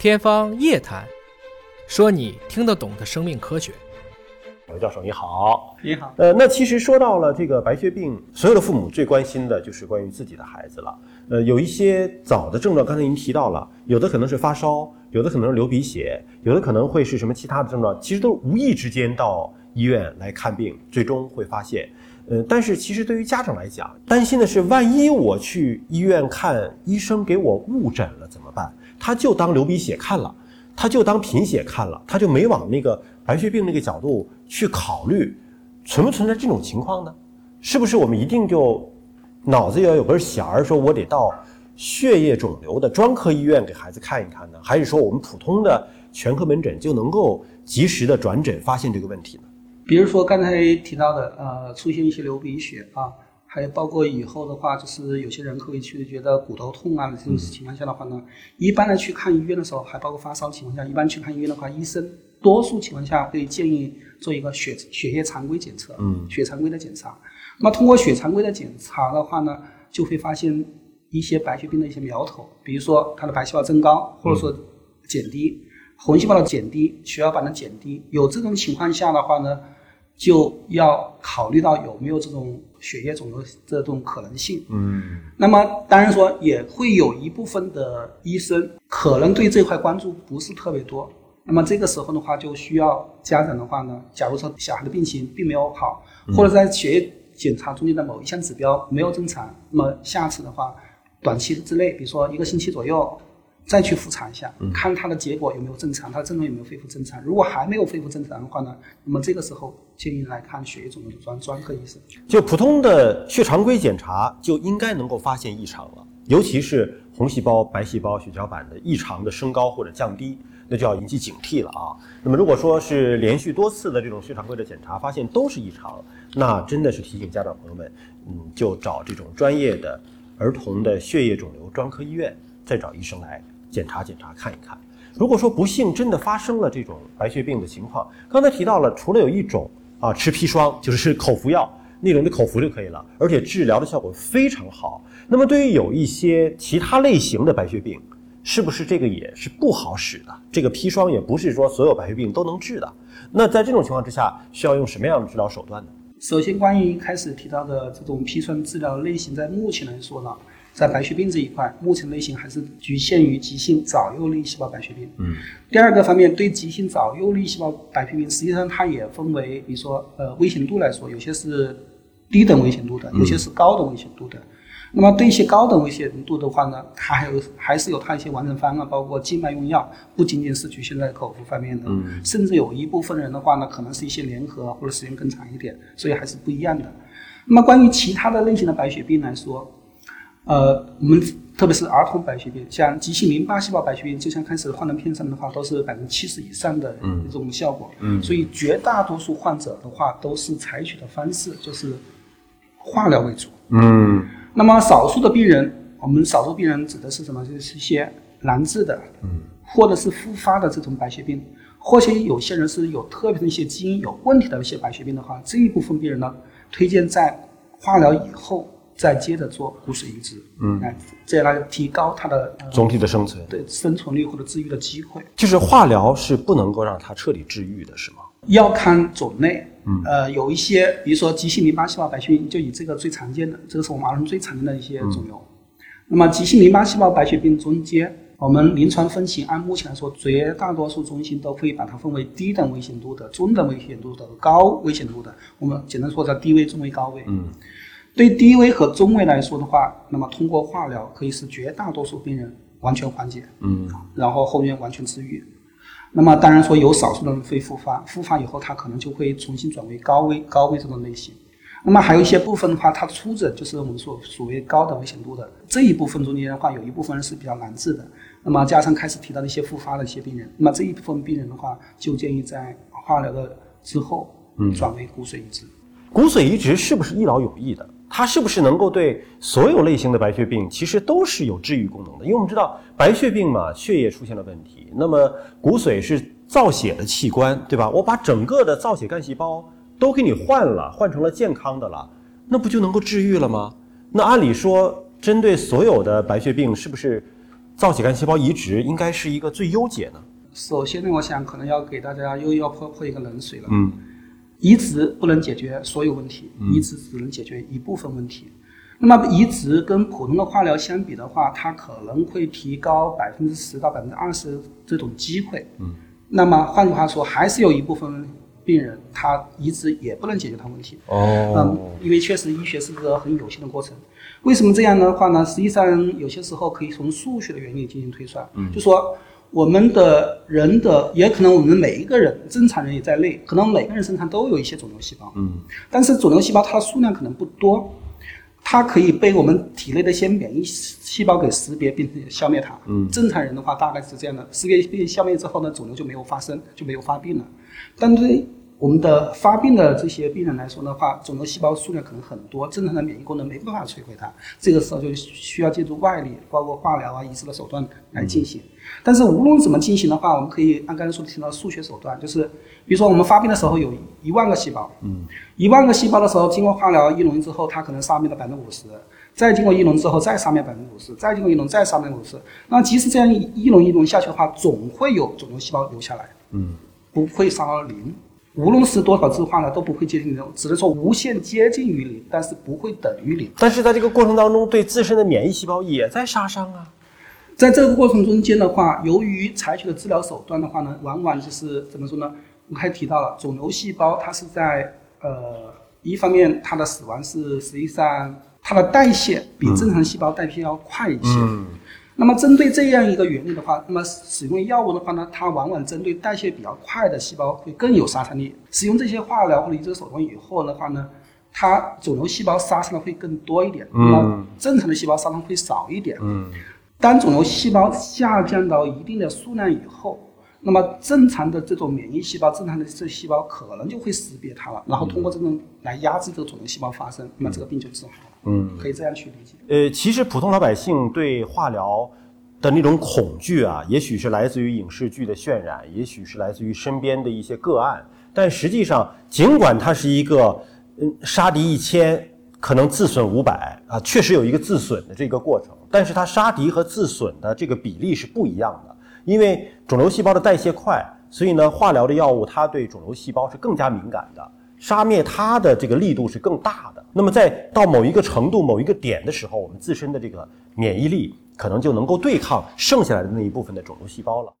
天方夜谭，说你听得懂的生命科学。刘教授你好，你好。呃，那其实说到了这个白血病，所有的父母最关心的就是关于自己的孩子了。呃，有一些早的症状，刚才您提到了，有的可能是发烧，有的可能是流鼻血，有的可能会是什么其他的症状，其实都是无意之间到医院来看病，最终会发现。呃，但是其实对于家长来讲，担心的是，万一我去医院看医生给我误诊了怎么办？他就当流鼻血看了，他就当贫血看了，他就没往那个白血病那个角度去考虑，存不存在这种情况呢？是不是我们一定就脑子要有根弦儿，说我得到血液肿瘤的专科医院给孩子看一看呢？还是说我们普通的全科门诊就能够及时的转诊发现这个问题呢？比如说刚才提到的，呃，出现一些流鼻血啊。还有包括以后的话，就是有些人会去觉得骨头痛啊这种情况下的话呢，一般的去看医院的时候，还包括发烧情况下，一般去看医院的话，医生多数情况下会建议做一个血血液常规检测，嗯，血常规的检查。那么通过血常规的检查的话呢，就会发现一些白血病的一些苗头，比如说它的白细胞增高，或者说减低，红细胞的减低，血小板的减低。有这种情况下的话呢，就要考虑到有没有这种。血液肿瘤这种可能性，嗯，那么当然说也会有一部分的医生可能对这块关注不是特别多，那么这个时候的话就需要家长的话呢，假如说小孩的病情并没有好，或者在血液检查中间的某一项指标没有正常，那么下次的话，短期之内，比如说一个星期左右。再去复查一下，看它的结果有没有正常，它的症状有没有恢复正常。如果还没有恢复正常的话呢，那么这个时候建议来看血液肿瘤的专专科医生。就普通的血常规检查就应该能够发现异常了，尤其是红细胞、白细胞、血小板的异常的升高或者降低，那就要引起警惕了啊。那么如果说是连续多次的这种血常规的检查发现都是异常，那真的是提醒家长朋友们，嗯，就找这种专业的儿童的血液肿瘤专科医院，再找医生来。检查检查看一看，如果说不幸真的发生了这种白血病的情况，刚才提到了，除了有一种啊吃砒霜，就是口服药那种的口服就可以了，而且治疗的效果非常好。那么对于有一些其他类型的白血病，是不是这个也是不好使的？这个砒霜也不是说所有白血病都能治的。那在这种情况之下，需要用什么样的治疗手段呢？首先，关于开始提到的这种砒霜治疗类型，在目前来说呢。在白血病这一块，目前类型还是局限于急性早幼粒细胞白血病。嗯。第二个方面，对急性早幼粒细胞白血病，实际上它也分为，比如说，呃，危险度来说，有些是低等危险度的，有些是高等危险度的。那么对一些高等危险度的话呢，它还有还是有它一些完整方案，包括静脉用药，不仅仅是局限在口服方面的。嗯。甚至有一部分人的话呢，可能是一些联合或者时间更长一点，所以还是不一样的。那么关于其他的类型的白血病来说，呃，我们特别是儿童白血病，像急性淋巴细胞白血病，就像开始幻灯片上面的话，都是百分之七十以上的一种效果。嗯，所以绝大多数患者的话，都是采取的方式就是化疗为主。嗯，那么少数的病人，我们少数病人指的是什么？就是一些难治的，嗯，或者是复发的这种白血病，或者有些人是有特别的一些基因有问题的一些白血病的话，这一部分病人呢，推荐在化疗以后。再接着做骨髓移植，嗯，来这样来提高它的总体的生存，对生存率或者治愈的机会。就是化疗是不能够让它彻底治愈的，是吗？要看种类，嗯，呃，有一些，比如说急性淋巴细胞白血病，就以这个最常见的，这个是我们儿童最常见的一些肿瘤。那么急性淋巴细胞白血病中间，我们临床分型按目前来说，绝大多数中心都可以把它分为低等危险度的、中等危险度的、高危险度的。我们简单说叫低危、中危、高危。嗯。对低危和中危来说的话，那么通过化疗可以使绝大多数病人完全缓解，嗯，然后后面完全治愈。那么当然说有少数的人会复发，复发以后他可能就会重新转为高危、高危这种类型。那么还有一些部分的话，它初诊就是我们说所谓高的危险度的这一部分中间的话，有一部分人是比较难治的。那么加上开始提到的一些复发的一些病人，那么这一部分病人的话，就建议在化疗的之后，嗯，转为骨髓移植。骨髓移植是不是一劳永逸的？它是不是能够对所有类型的白血病其实都是有治愈功能的？因为我们知道白血病嘛，血液出现了问题，那么骨髓是造血的器官，对吧？我把整个的造血干细胞都给你换了，换成了健康的了，那不就能够治愈了吗？那按理说，针对所有的白血病，是不是造血干细胞移植应该是一个最优解呢？首先呢，我想可能要给大家又要泼泼一个冷水了。嗯，移植不能解决所有问题，移植只能解决一部分问题。那么移植跟普通的化疗相比的话，它可能会提高百分之十到百分之二十这种机会。嗯，那么换句话说，还是有一部分病人他移植也不能解决他问题。哦嗯，因为确实医学是个很有限的过程。为什么这样的话呢？实际上有些时候可以从数学的原理进行推算。嗯，就说我们的人的，也可能我们每一个人正常人也在内，可能每个人身上都有一些肿瘤细胞。嗯，但是肿瘤细胞它的数量可能不多。它可以被我们体内的一些免疫细胞给识别并且消灭它。嗯，正常人的话大概是这样的，识别并消灭之后呢，肿瘤就没有发生，就没有发病了。但对我们的发病的这些病人来说的话，肿瘤细胞数量可能很多，正常的免疫功能没办法摧毁它，这个时候就需要借助外力，包括化疗啊、移植的手段来进行。但是无论怎么进行的话，我们可以按刚才说的提到数学手段，就是比如说我们发病的时候有一万个细胞，嗯，一万个细胞的时候，经过化疗一轮之后，它可能杀灭了百分之五十，再经过一轮之后再杀灭百分之五十，再经过一轮再杀灭五十。那即使这样一轮一轮下去的话，总会有肿瘤细胞留下来，嗯，不会杀到零。无论是多少次化疗都不会接近零，只能说无限接近于零，但是不会等于零。但是在这个过程当中，对自身的免疫细胞也在杀伤啊。在这个过程中间的话，由于采取的治疗手段的话呢，往往就是怎么说呢？我刚才提到了，肿瘤细胞它是在呃，一方面它的死亡是实际上它的代谢比正常细胞代谢要快一些。嗯那么针对这样一个原理的话，那么使用药物的话呢，它往往针对代谢比较快的细胞会更有杀伤力。使用这些化疗或者移植手段以后的话呢，它肿瘤细胞杀伤的会更多一点，那么正常的细胞杀伤会少一点。嗯当肿瘤细胞下降到一定的数量以后，那么正常的这种免疫细胞、正常的这细胞可能就会识别它了，然后通过这种来压制这个肿瘤细胞发生，那么这个病就治好了。嗯，可以这样去理解。呃，其实普通老百姓对化疗的那种恐惧啊，也许是来自于影视剧的渲染，也许是来自于身边的一些个案。但实际上，尽管它是一个嗯杀敌一千，可能自损五百啊，确实有一个自损的这个过程，但是它杀敌和自损的这个比例是不一样的。因为肿瘤细胞的代谢快，所以呢，化疗的药物它对肿瘤细胞是更加敏感的，杀灭它的这个力度是更大的。那么在到某一个程度、某一个点的时候，我们自身的这个免疫力可能就能够对抗剩下来的那一部分的肿瘤细胞了。